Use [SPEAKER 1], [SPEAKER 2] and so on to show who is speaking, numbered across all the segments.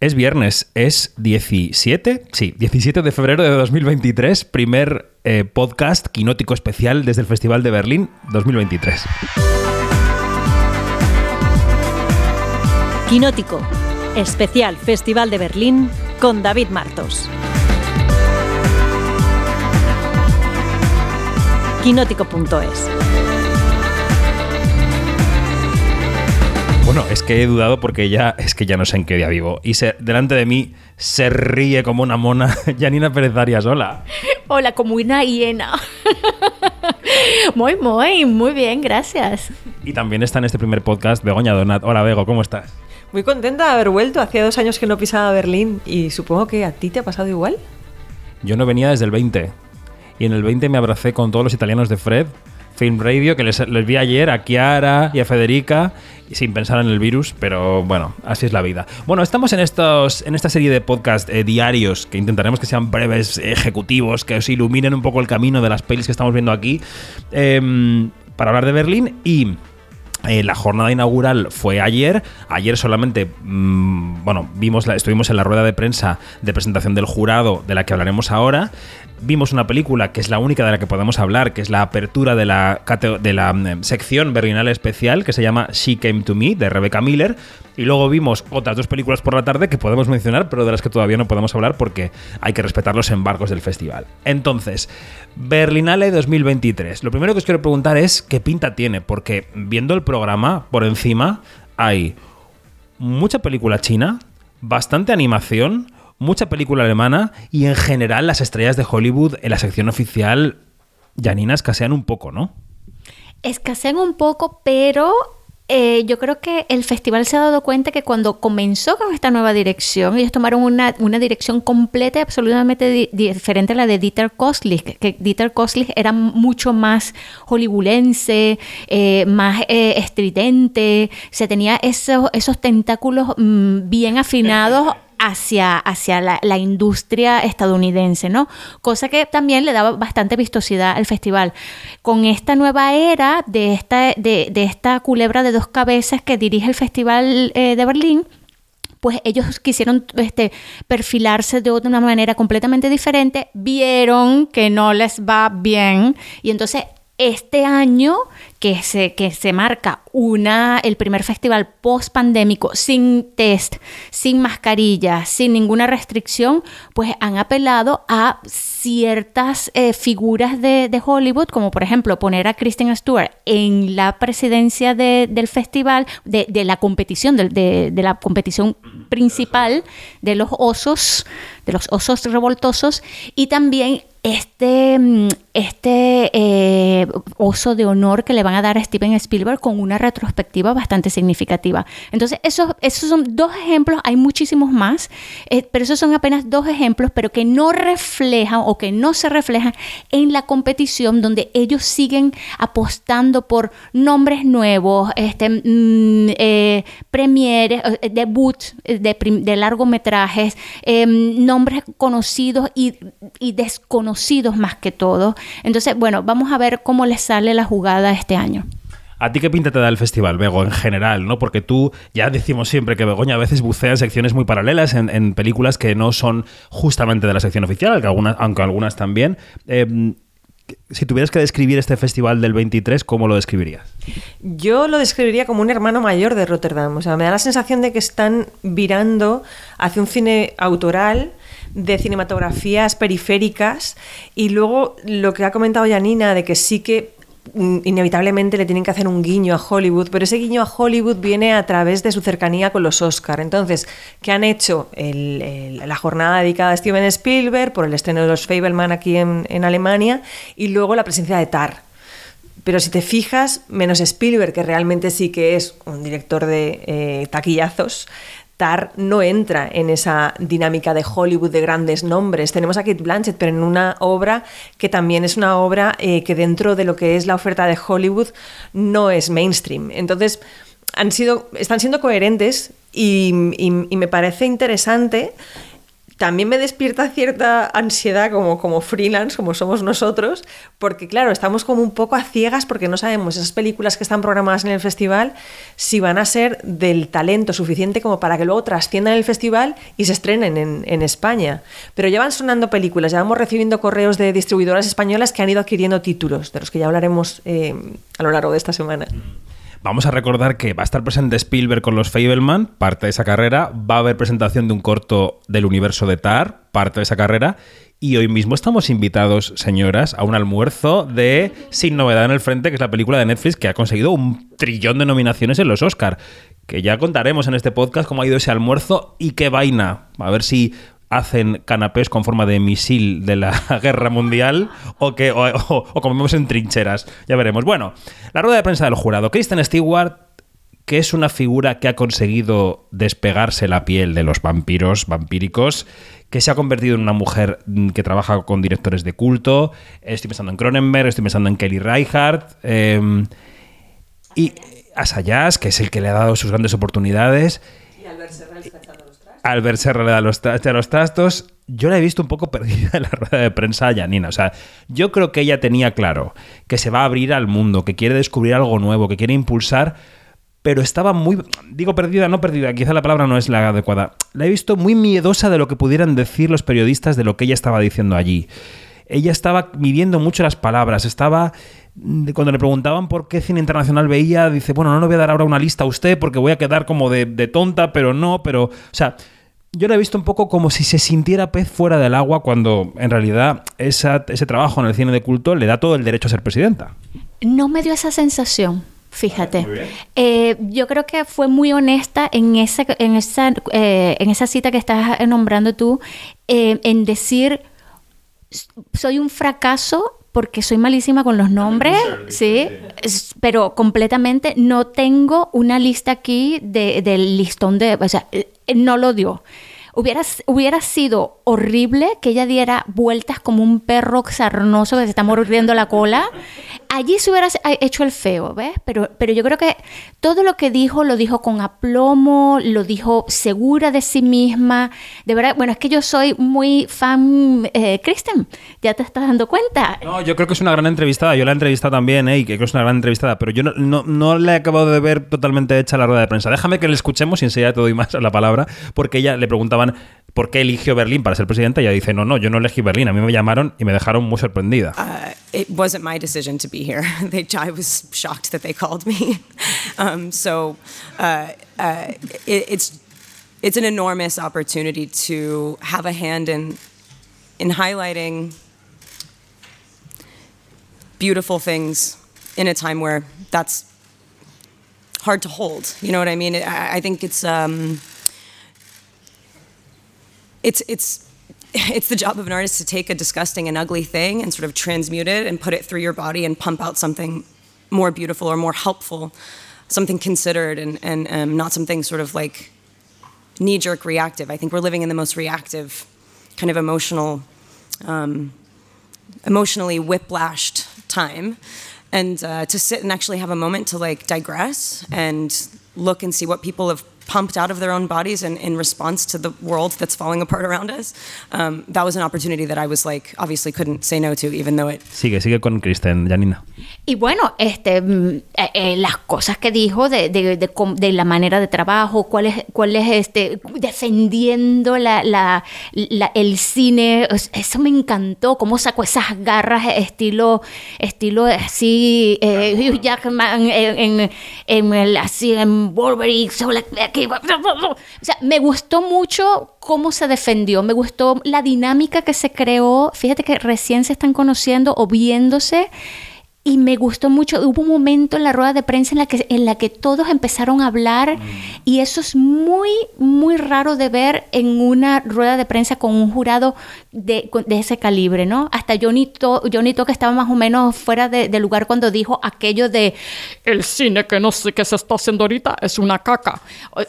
[SPEAKER 1] Es viernes, es 17, sí, 17 de febrero de 2023, primer eh, podcast quinótico especial desde el Festival de Berlín 2023.
[SPEAKER 2] Quinótico, especial Festival de Berlín con David Martos. Quinótico.es
[SPEAKER 1] Bueno, es que he dudado porque ya es que ya no sé en qué día vivo. Y se, delante de mí se ríe como una mona Janina Pérez Arias. Hola.
[SPEAKER 3] Hola, como una hiena. muy, muy, muy bien, gracias.
[SPEAKER 1] Y también está en este primer podcast Begoña Donat. Hola, Bego, ¿cómo estás?
[SPEAKER 4] Muy contenta de haber vuelto. Hacía dos años que no pisaba Berlín y supongo que a ti te ha pasado igual.
[SPEAKER 1] Yo no venía desde el 20. Y en el 20 me abracé con todos los italianos de Fred Film Radio, que les, les, vi ayer a Chiara y a Federica, sin pensar en el virus, pero bueno, así es la vida. Bueno, estamos en, estos, en esta serie de podcast eh, diarios, que intentaremos que sean breves, ejecutivos, que os iluminen un poco el camino de las pelis que estamos viendo aquí, eh, para hablar de Berlín y... Eh, la jornada inaugural fue ayer. Ayer solamente, mmm, bueno, vimos estuvimos en la rueda de prensa de presentación del jurado, de la que hablaremos ahora vimos una película que es la única de la que podemos hablar, que es la apertura de la, mm, sección berlinale especial que se llama She Came to Me, de Rebecca Miller. Y luego vimos otras dos películas por la tarde que podemos mencionar, pero de las que todavía no podemos hablar porque hay que respetar los embargos del festival. Entonces, Berlinale 2023. Lo primero que os quiero preguntar es qué pinta tiene, porque viendo el programa por encima hay mucha película china, bastante animación, mucha película alemana y en general las estrellas de Hollywood en la sección oficial, Janina, escasean un poco, ¿no?
[SPEAKER 3] Escasean un poco, pero eh, yo creo que el festival se ha dado cuenta que cuando comenzó con esta nueva dirección, ellos tomaron una, una dirección completa y absolutamente di diferente a la de Dieter Kostlich, que Dieter Kostlich era mucho más hollywoodense, eh, más eh, estridente, se tenía esos, esos tentáculos mmm, bien afinados hacia, hacia la, industria estadounidense, ¿no? Cosa que también le daba bastante vistosidad al festival. Con esta nueva era de esta, de esta culebra de dos cabezas que dirige el Festival eh, de Berlín, pues ellos quisieron este, perfilarse de una manera completamente diferente, vieron que no les va bien y entonces este año que se, que se marca una, el primer festival post pandémico sin test, sin mascarilla, sin ninguna restricción, pues han apelado a ciertas eh, figuras de, de, Hollywood, como por ejemplo poner a Kristen Stewart en la presidencia de, del festival, de, de la competición, de, la competición principal de los osos, de los osos revoltosos, y también este, este eh, oso de honor que le van a dar a Steven Spielberg con una retrospectiva bastante significativa. Entonces, esos, esos son dos ejemplos, hay muchísimos más, eh, pero esos son apenas dos ejemplos, pero que no reflejan o que no se reflejan en la competición donde ellos siguen apostando por nombres nuevos, este, mm, eh, premieres, eh, debuts de, largometrajes, eh, nombres conocidos y, y desconocidos conocidos más que todo. Entonces, bueno, vamos a ver cómo les sale la jugada este.
[SPEAKER 1] ¿A ti qué pinta te da el festival, Bego, en general? ¿no? Porque tú ya decimos siempre que Begoña a veces bucea en secciones muy paralelas, en, en películas que no son justamente de la sección oficial, aunque algunas, aunque algunas también. Eh, si tuvieras que describir este festival del 23, ¿cómo lo describirías?
[SPEAKER 4] Yo lo describiría como un hermano mayor de Rotterdam. O sea, me da la sensación de que están virando hacia un cine autoral de cinematografías periféricas y luego lo que ha comentado Janina de que sí que inevitablemente le tienen que hacer un guiño a Hollywood, pero ese guiño a Hollywood viene a través de su cercanía con los Oscar. Entonces, ¿qué han hecho? El, la jornada dedicada a Steven Spielberg por el estreno de los Fableman aquí en, en Alemania y luego la presencia de Tar, pero si te fijas, menos Spielberg, que realmente sí que es un director de eh, taquillazos, No entra en esa dinámica de Hollywood de grandes nombres. Tenemos a Kate Blanchett, pero en una obra que también es una obra eh, que dentro de lo que es la oferta de Hollywood no es mainstream. Entonces, han sido, están siendo coherentes y me parece interesante también me despierta cierta ansiedad como, como freelance, como somos nosotros, porque claro, estamos como un poco a ciegas porque no sabemos esas películas que están programadas en el festival si van a ser del talento suficiente como para que luego trasciendan el festival y se estrenen en, España. Pero ya van sonando películas, ya vamos recibiendo correos de distribuidoras españolas que han ido adquiriendo títulos, de los que ya hablaremos eh, a lo largo de esta semana.
[SPEAKER 1] Vamos a recordar que va a estar presente Spielberg con los Fableman, parte de esa carrera. Va a haber presentación de un corto del universo de Tar, parte de esa carrera. Y hoy mismo estamos invitados, señoras, a un almuerzo de Sin Novedad en el Frente, que es la película de Netflix que ha conseguido un trillón de nominaciones en los Oscar. Que ya contaremos en este podcast cómo ha ido ese almuerzo y qué vaina. A ver si hacen canapés con forma de misil de la guerra mundial o que o, comemos en trincheras. Ya veremos. Bueno, la rueda de prensa del jurado. Kristen Stewart, que es una figura que ha conseguido despegarse la piel de los vampiros vampíricos, que se ha convertido en una mujer que trabaja con directores de culto. Estoy pensando en Cronenberg, estoy pensando en Kelly Reichardt. Eh, y Asayas, que es el que le ha dado sus grandes oportunidades.
[SPEAKER 4] Y Albert Serra
[SPEAKER 1] Albert Serra le da los, tra los trastos. Yo la he visto un poco perdida en la rueda de prensa a Janina. O sea, yo creo que ella tenía claro que se va a abrir al mundo, que quiere descubrir algo nuevo, que quiere impulsar, pero estaba muy. Digo perdida, no perdida, quizá la palabra no es la adecuada. La he visto muy miedosa de lo que pudieran decir los periodistas de lo que ella estaba diciendo allí. Ella estaba midiendo mucho las palabras, estaba cuando le preguntaban por qué cine internacional veía, dice, bueno, no le voy a dar ahora una lista a usted porque voy a quedar como de, de, tonta, pero no, pero, o sea, yo la he visto un poco como si se sintiera pez fuera del agua cuando en realidad esa, ese trabajo en el cine de culto le da todo el derecho a ser presidenta.
[SPEAKER 3] No me dio esa sensación. Fíjate, eh, yo creo que fue muy honesta en esa, en esa, eh, en esa cita que estás nombrando tú, eh, en decir, soy un fracaso porque soy malísima con los nombres, sí, pero completamente no tengo una lista aquí de, del listón de, o sea, no lo dio. Hubiera, hubiera sido horrible que ella diera vueltas como un perro sarnoso que se está mordiendo la cola. Allí se hubiera hecho el feo, ¿ves? Pero, pero yo creo que todo lo que dijo lo dijo con aplomo, lo dijo segura de sí misma. De verdad, bueno, es que yo soy muy fan, eh, Kristen, ya te estás dando cuenta.
[SPEAKER 1] No, yo creo que es una gran entrevistada. Yo la he entrevistado también, ¿eh? Y creo que es una gran entrevistada, pero yo no, no, no le he acabado de ver totalmente hecha la rueda de prensa. Déjame que le escuchemos y enseguida te doy más la palabra, porque ella le preguntaban por qué eligió Berlín para ser presidenta y ella dice, no, no, yo no elegí Berlín, a mí me llamaron y me dejaron muy sorprendida.
[SPEAKER 5] Uh, it wasn't my decision to be here. They, I was shocked that they called me. Um, so uh, uh, it, it's, it's an enormous opportunity to have a hand in, in highlighting beautiful things in a time where that's hard to hold. You know what I mean? I, I think it's... Um, it's it's it's the job of an artist to take a disgusting and ugly thing and sort of transmute it and put it through your body and pump out something more beautiful or more helpful, something considered and and um, not something sort of like knee jerk reactive. I think we're living in the most reactive, kind of emotional, um, emotionally whiplashed time. And uh, to sit and actually have a moment to like digress and look and see what people have pumped out of their own bodies in, in response to the world that's falling apart around us. Um, that was an opportunity that I was like, obviously couldn't say no to, even though it.
[SPEAKER 1] Sigue, sigue con Kristen, Janina.
[SPEAKER 3] Y bueno, este, eh, eh, las cosas que dijo de, de, de, de, la manera de trabajo, cuál es, cuál es este, defendiendo la, la, la, el cine, eso me encantó, cómo sacó esas garras estilo, estilo así, eh, Hugh Jackman en, en, en, el, así, en Wolverine, o sea, me gustó mucho cómo se defendió, me gustó la dinámica que se creó. Fíjate que recién se están conociendo o viéndose y me gustó mucho. Hubo un momento en la rueda de prensa en la que, en la que todos empezaron a hablar mm. y eso es muy, muy raro de ver en una rueda de prensa con un jurado de, de ese calibre, ¿no? Hasta Johnny, to, Johnny estaba más o menos fuera de, de, lugar cuando dijo aquello de el cine que no sé qué se está haciendo ahorita es una caca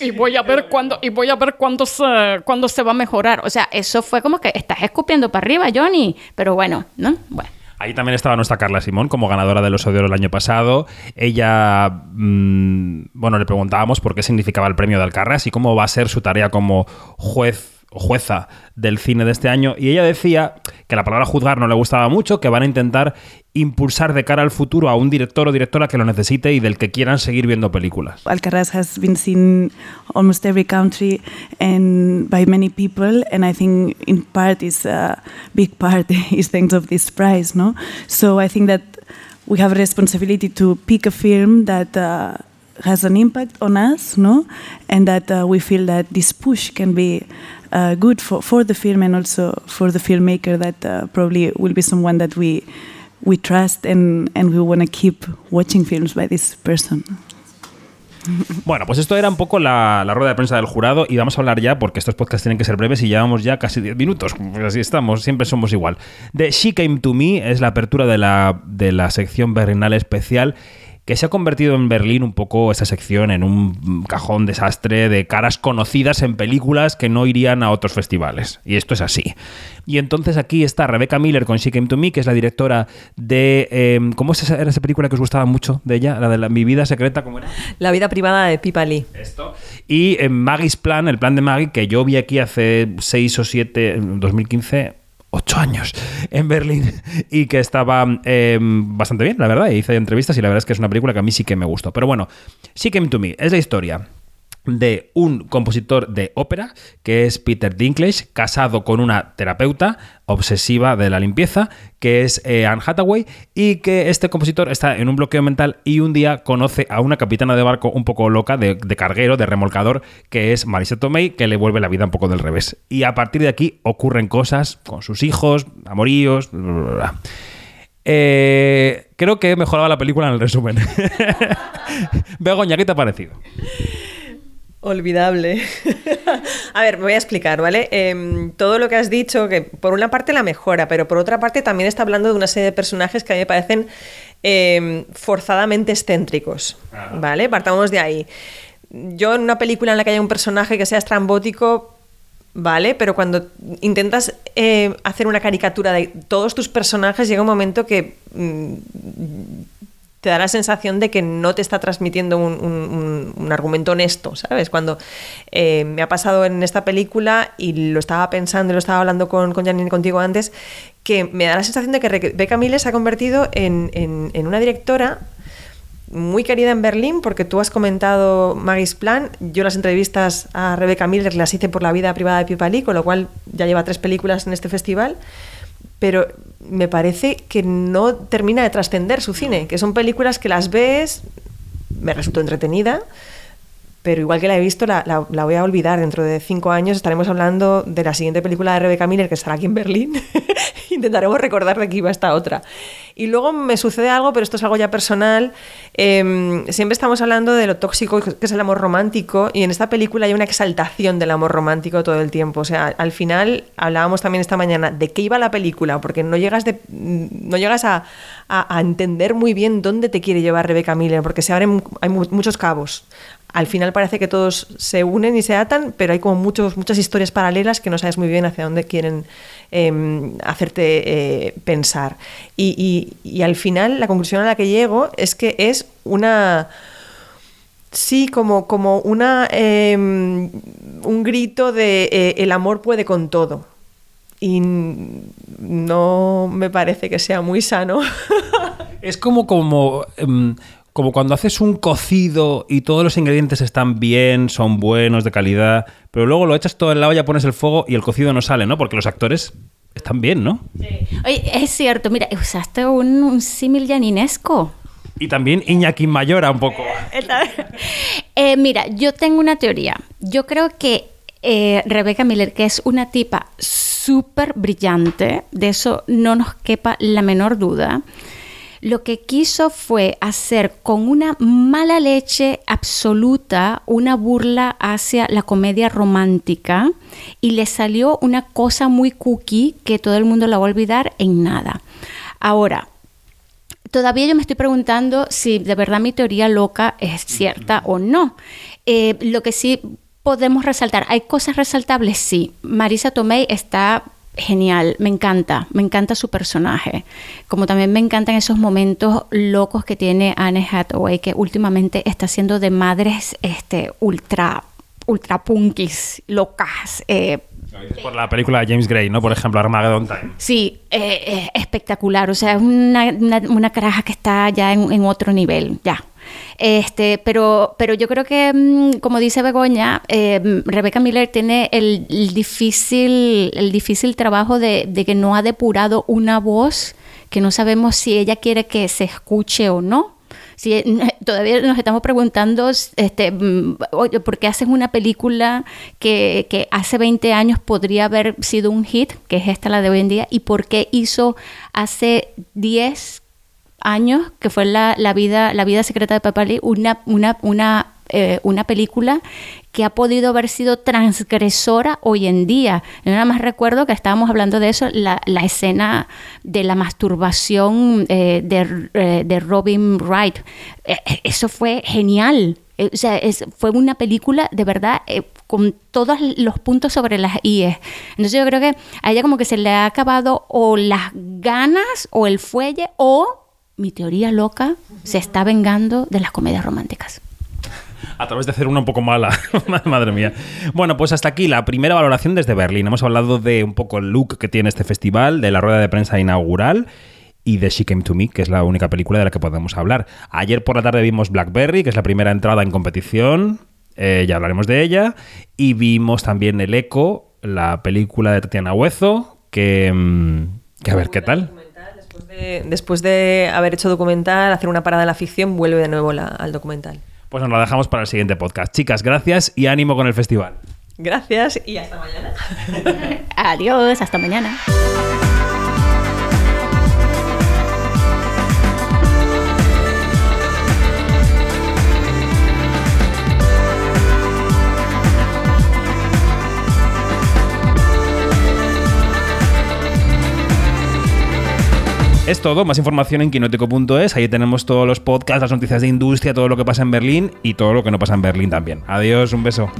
[SPEAKER 3] y voy a ver cuándo y voy a ver cuándo se, cuándo se va a mejorar. O sea, eso fue como que estás escupiendo para arriba, Johnny. Pero bueno, ¿no? Bueno.
[SPEAKER 1] Ahí también estaba nuestra Carla Simón como ganadora de los Odios el año pasado. Ella, mmm, bueno, le preguntábamos por qué significaba el premio de Alcarrás y cómo va a ser su tarea como juez jueza del cine de este año, y ella decía que la palabra juzgar no le gustaba mucho, que van a intentar impulsar de cara al futuro a un director o directora que lo necesite y del que quieran seguir viendo películas.
[SPEAKER 6] Alcaraz has been seen almost every country and by many people, and I think in part is a big part is thanks of this prize, no? So I think that we have a responsibility to pick a film that uh, has an impact on us, no, and that uh, we feel that this push can be uh, good for, for the film and also for the filmmaker that uh, probably will be someone that we we trust and, and we want to keep watching films by this person.
[SPEAKER 1] Bueno, pues esto era un poco la, la, rueda de prensa del jurado y vamos a hablar ya, porque estos podcasts tienen que ser breves y llevamos ya casi 10 minutos, así estamos, siempre somos igual. De She Came to Me es la apertura de la, de la sección berrinal especial que se ha convertido en Berlín un poco esa sección en un cajón desastre de caras conocidas en películas que no irían a otros festivales. Y esto es así. Y entonces aquí está Rebecca Miller con She Came to Me, que es la directora de... Eh, ¿Cómo es esa, era esa película que os gustaba mucho de ella? La de la, Mi vida secreta, ¿cómo era?
[SPEAKER 4] La vida privada de Pipa Lee.
[SPEAKER 1] Esto. Y eh, Maggie's Plan, el plan de Maggie, que yo vi aquí hace 6 o 7, en 2015 ocho años en Berlín y que estaba eh, bastante bien, la verdad. Hice entrevistas y la verdad es que es una película que a mí sí que me gustó. Pero bueno, She Came to Me es la historia de un compositor de ópera, que es Peter Dinklage, casado con una terapeuta obsesiva de la limpieza, que es eh, Anne Hathaway, y que este compositor está en un bloqueo mental y un día conoce a una capitana de barco un poco loca, de, carguero, de remolcador, que es Marisa Tomei, que le vuelve la vida un poco del revés. Y a partir de aquí ocurren cosas con sus hijos, amoríos, bla, bla, bla. Eh, creo que he mejorado la película en el resumen. Begoña, ¿qué te ha parecido?
[SPEAKER 4] Olvidable. a ver, me voy a explicar, ¿vale? Eh, todo lo que has dicho, que por una parte la mejora, pero por otra parte también está hablando de una serie de personajes que a mí me parecen eh, forzadamente excéntricos, ¿vale? Partamos de ahí. Yo en una película en la que haya un personaje que sea estrambótico, ¿vale? Pero cuando intentas eh, hacer una caricatura de todos tus personajes, llega un momento que mmm, te da la sensación de que no te está transmitiendo un, un, argumento honesto, ¿sabes? Cuando eh, me ha pasado en esta película y lo estaba pensando y lo estaba hablando con, con Janine contigo antes, que me da la sensación de que Rebecca Miller se ha convertido en, en, una directora muy querida en Berlín, porque tú has comentado Maggie's Plan. Yo las entrevistas a Rebecca Miller las hice por la vida privada de Pipa Lee, con lo cual ya lleva tres películas en este festival. Pero me parece que no termina de trascender su cine, que son películas que las ves, me resultó entretenida, pero igual que la he visto, la, la, voy a olvidar. Dentro de cinco años estaremos hablando de la siguiente película de Rebecca Miller, que estará aquí en Berlín. Intentaremos recordar de que iba esta otra. Y luego me sucede algo, pero esto es algo ya personal. Eh, siempre estamos hablando de lo tóxico que es el amor romántico, y en esta película hay una exaltación del amor romántico todo el tiempo. O sea, al final hablábamos también esta mañana de qué iba la película, porque no llegas, de, no llegas a, a, a entender muy bien dónde te quiere llevar Rebecca Miller, porque se abren hay muchos cabos al final parece que todos se unen y se atan, pero hay como muchos, muchas historias paralelas que no sabes muy bien hacia dónde quieren eh, hacerte eh, pensar. Y, y, y, al final la conclusión a la que llego es que es una... Sí, como, como una, eh, un grito de eh, el amor puede con todo. Y no me parece que sea muy sano.
[SPEAKER 1] es como, como um como cuando haces un cocido y todos los ingredientes están bien, son buenos, de calidad, pero luego lo echas todo en la olla, pones el fuego y el cocido no sale, ¿no? Porque los actores están bien, ¿no?
[SPEAKER 3] Sí. Oye, es cierto, mira, usaste un, un símil llaninesco.
[SPEAKER 1] Y también Iñaki Mayora un poco.
[SPEAKER 3] eh, mira, yo tengo una teoría. Yo creo que eh, Rebecca Miller, que es una tipa súper brillante, de eso no nos quepa la menor duda, lo que quiso fue hacer con una mala leche absoluta una burla hacia la comedia romántica y le salió una cosa muy cookie que todo el mundo la va a olvidar en nada. Ahora, todavía yo me estoy preguntando si de verdad mi teoría loca es cierta o no. Eh, lo que sí podemos resaltar, hay cosas resaltables, sí. Marisa Tomei está genial, me encanta, me encanta su personaje. Como también me encantan esos momentos locos que tiene Anne Hathaway, que últimamente está haciendo de madres este, ultra, ultra punkis, locas. Eh,
[SPEAKER 1] Por la película de James Gray, ¿no? Por ejemplo, Armageddon Time.
[SPEAKER 3] Sí, eh, eh, espectacular. O sea, es una, una, una caraja que está ya en, en otro nivel, ya. Este, pero, pero yo creo que, mm, como dice Begoña, eh, Rebecca Miller tiene el, el difícil, el difícil trabajo de, de que no ha depurado una voz que no sabemos si ella quiere que se escuche o no. Si, todavía nos estamos preguntando este, mm, oye, por qué haces una película que, que hace 20 años podría haber sido un hit, que es esta la de hoy en día, y por qué hizo hace 10 años, que fue la, la vida, la vida secreta de Papali, una, una, una, eh, una película que ha podido haber sido transgresora hoy en día. Yo nada más recuerdo que estábamos hablando de eso, la, la escena de la masturbación eh, de, eh, de Robin Wright. Eh, eh, eso fue genial. O sea, es- fue una película de verdad eh, con todos los puntos sobre las IES. Entonces yo creo que a ella como que se le ha acabado o las ganas o el fuelle o mi teoría loca se está vengando de las comedias románticas.
[SPEAKER 1] A través de hacer una un poco mala. Madre mía. Bueno, pues hasta aquí la primera valoración desde Berlín. Hemos hablado de un poco el look que tiene este festival, de la rueda de prensa inaugural y de She Came to Me, que es la única película de la que podemos hablar. Ayer por la tarde vimos Blackberry, que es la primera entrada en competición. eh, ya hablaremos de ella. Y vimos también El Eco, la película de Tatiana Huezo, mm, que a ver qué tal.
[SPEAKER 4] Después de, después de haber hecho documental, hacer una parada en la ficción, vuelve de nuevo la- al documental.
[SPEAKER 1] Pues nos la dejamos para el siguiente podcast. Chicas, gracias y ánimo con el festival.
[SPEAKER 4] Gracias y hasta mañana.
[SPEAKER 3] Adiós, hasta mañana.
[SPEAKER 1] Es todo, más información en quinótico.es, ahí tenemos todos los podcasts, las noticias de industria, todo lo que pasa en Berlín y todo lo que no pasa en Berlín también. Adiós, un beso.